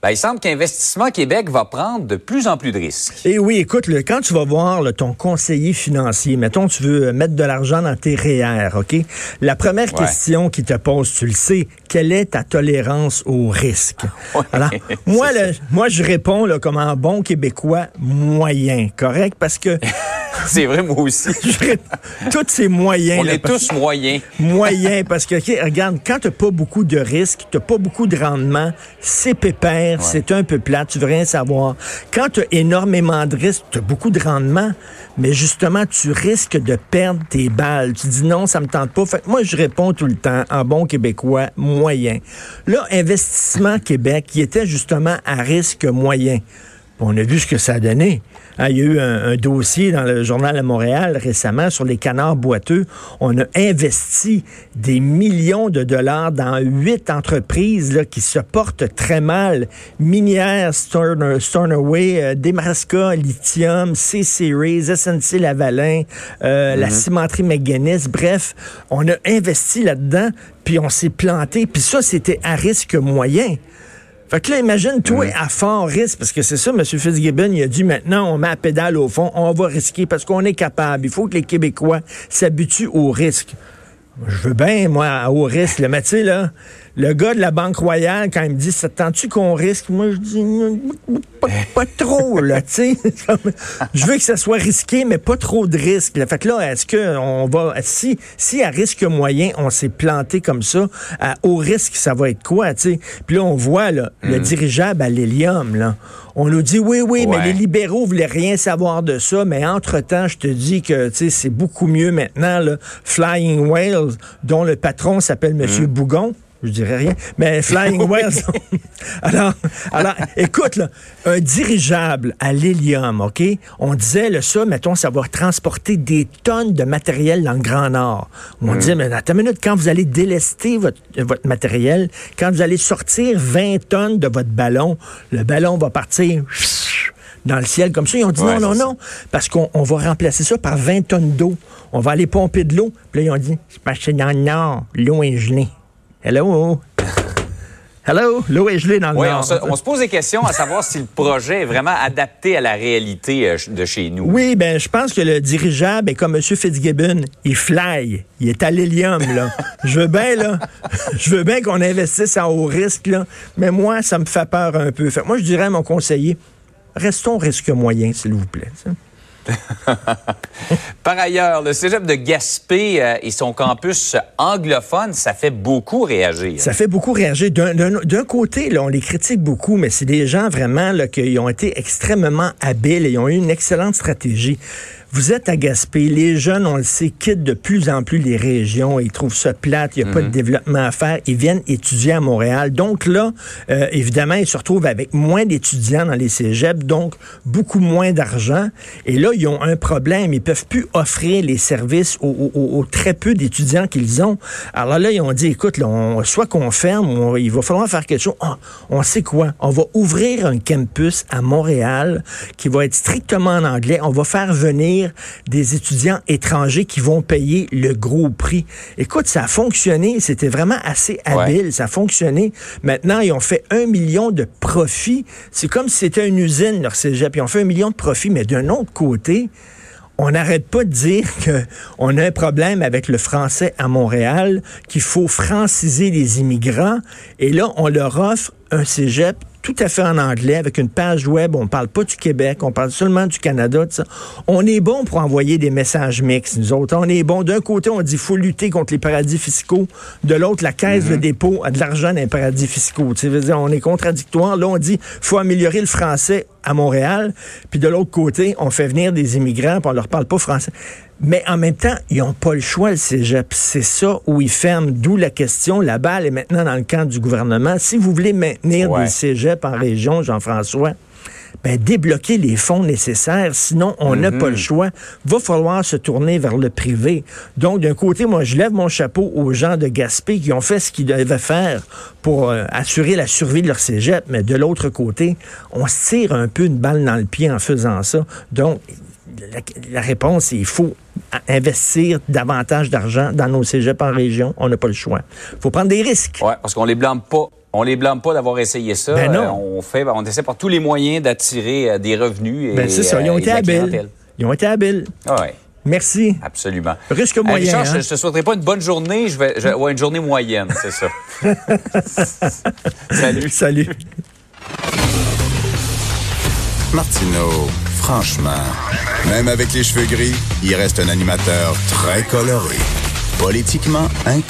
Ben, il semble qu'Investissement Québec va prendre de plus en plus de risques. Et oui, écoute, le, quand tu vas voir ton conseiller financier, mettons, tu veux mettre de l'argent dans tes REER, OK? La première Ouais. question qu'il te pose, tu le sais, quelle est ta tolérance au risque? Ouais, Alors, moi, là, moi, je réponds là, comme un bon Québécois moyen, correct? Parce que C'est vrai, moi aussi. tous ces moyens... On là, est tous moyens. moyen parce que regarde quand t'as pas beaucoup de risques, t'as pas beaucoup de rendement, c'est pépère, c'est un peu plat, tu veux rien savoir. Quand t'as énormément de risques, t'as beaucoup de rendement, mais justement tu risques de perdre tes balles. Tu dis non, ça me tente pas. Fait moi je réponds tout le temps en bon québécois moyen. Là, investissement Québec, qui était justement à risque moyen. On a vu ce que ça a donné. Ah, il y a eu un, un dossier dans le journal de Montréal récemment sur les canards boiteux. On a investi des millions de dollars dans huit entreprises là, qui se portent très mal. Minière, Storner, Stornoway, euh, Lithium, C-Series, SNC Lavalin, euh, la cimenterie McGuinness. Bref, on a investi là-dedans, puis on s'est planté. Puis ça, c'était à risque moyen. Fait que là, imagine, toi, à fort risque, parce que c'est ça, M. Fitzgibbon, il a dit maintenant, on met la pédale au fond, on va risquer parce qu'on est capable. Il faut que les Québécois s'habituent au risque. Je veux bien, moi, au risque. Le sais, là, le gars de la Banque Royale, quand il me dit, ça te tente-tu qu'on risque? Moi, je dis, pas, pas trop, là, tu sais. Je veux que ça soit risqué, mais pas trop de risque. là. Fait que là, est-ce que on va, si, si à risque moyen, on s'est planté comme ça, à haut risque, ça va être quoi, tu sais? Puis là, on voit, là, le dirigeable à l'hélium, là. On nous dit, oui, oui, mais les libéraux voulaient rien savoir de ça, mais entre-temps, je te dis que, tu sais, c'est beaucoup mieux maintenant, là. Flying Whales, dont le patron s'appelle M. Bougon. Je dirais rien. Mais Flying Whales. alors, alors, écoute, là, un dirigeable à l'hélium, OK? On disait, ça, mettons, ça va transporter des tonnes de matériel dans le Grand Nord. On disait, mais attends une minute, quand vous allez délester votre, votre matériel, quand vous allez sortir 20 tonnes de votre ballon, le ballon va partir dans le ciel comme ça. Ils ont dit Ouais, non, non, non, parce qu'on on va remplacer ça par 20 tonnes d'eau. On va aller pomper de l'eau. Puis là, ils ont dit, c'est parce que dans le nord, l'eau est gelée. Hello? Hello? L'eau est gelée dans le Oui, nord. on se, on se pose des questions à savoir si le projet est vraiment adapté à la réalité euh, de chez nous. Oui, ben je pense que le dirigeable est comme M. Fitzgibbon. Il fly. Il est à l'hélium, là. je veux bien, là. Je veux bien qu'on investisse à haut risque, là. Mais moi, ça me fait peur un peu. Fait que moi, je dirais à mon conseiller, restons risque moyen, s'il vous plaît. Par ailleurs, le cégep de Gaspé euh, et son campus anglophone, ça fait beaucoup réagir. Ça fait beaucoup réagir. D'un- côté, on les critique beaucoup, mais c'est des gens vraiment qui ont été extrêmement habiles et ont eu une excellente stratégie. Vous êtes à Gaspé, les jeunes, on le sait, quittent de plus en plus les régions, ils trouvent ça plate, il n'y a pas de développement à faire, ils viennent étudier à Montréal. Donc là, euh, évidemment, ils se retrouvent avec moins d'étudiants dans les cégeps, donc beaucoup moins d'argent. Et là, ils ont un problème, ils peuvent plus offrir les services aux, aux- aux très peu d'étudiants qu'ils ont. Alors là, ils ont dit, écoute, là, on- soit qu'on ferme, on- il va falloir faire quelque chose. Ah, on sait quoi? On va ouvrir un campus à Montréal qui va être strictement en anglais. On va faire venir des étudiants étrangers qui vont payer le gros prix. Écoute, ça a fonctionné. C'était vraiment assez habile. Ça a fonctionné. Maintenant, ils ont fait un million de profits. C'est comme si c'était une usine, leur cégep. Ils ont fait un million de profits, mais d'un autre côté, on n'arrête pas de dire qu'on a un problème avec le français à Montréal, qu'il faut franciser les immigrants. Et là, on leur offre un cégep tout à fait en anglais, avec une page web. On parle pas du Québec, on parle seulement du Canada. tout ça. On est bon pour envoyer des messages mixtes, nous autres. On est bon. D'un côté, on dit faut lutter contre les paradis fiscaux. De l'autre, la caisse de dépôt a de l'argent dans les paradis fiscaux. On est contradictoire. Là, on dit faut améliorer le français à Montréal. Puis de l'autre côté, on fait venir des immigrants, puis on leur parle pas français. Mais en même temps, ils n'ont pas le choix, le cégep. C'est ça où ils ferment. D'où la question. La balle est maintenant dans le camp du gouvernement. Si vous voulez maintenir Ouais. des cégeps en région, Jean-François, ben, débloquer les fonds nécessaires. Sinon, on n'a pas le choix. Va falloir se tourner vers le privé. Donc, d'un côté, moi, je lève mon chapeau aux gens de Gaspé qui ont fait ce qu'ils devaient faire pour euh, assurer la survie de leur cégep. Mais de l'autre côté, on se tire un peu une balle dans le pied en faisant ça. Donc, la, la réponse, c'est il faut investir davantage d'argent dans nos cégeps en région. On n'a pas le choix. Il faut prendre des risques. Oui, parce qu'on les blâme pas. On les blâme pas d'avoir essayé ça. Ben non. Euh, on fait, on essaie par tous les moyens d'attirer euh, des revenus. Et, Ben, c'est ça, ils ont euh, été habiles. Ils ont été habiles. Ah ouais, Merci. absolument. Risque moyen, Richard, hein? je, je te souhaiterais pas une bonne journée, je vais, je- ouais, une journée moyenne, c'est ça. Salut. Salut. Martineau, franchement, même avec les cheveux gris, il reste un animateur très coloré. Politiquement incorrect.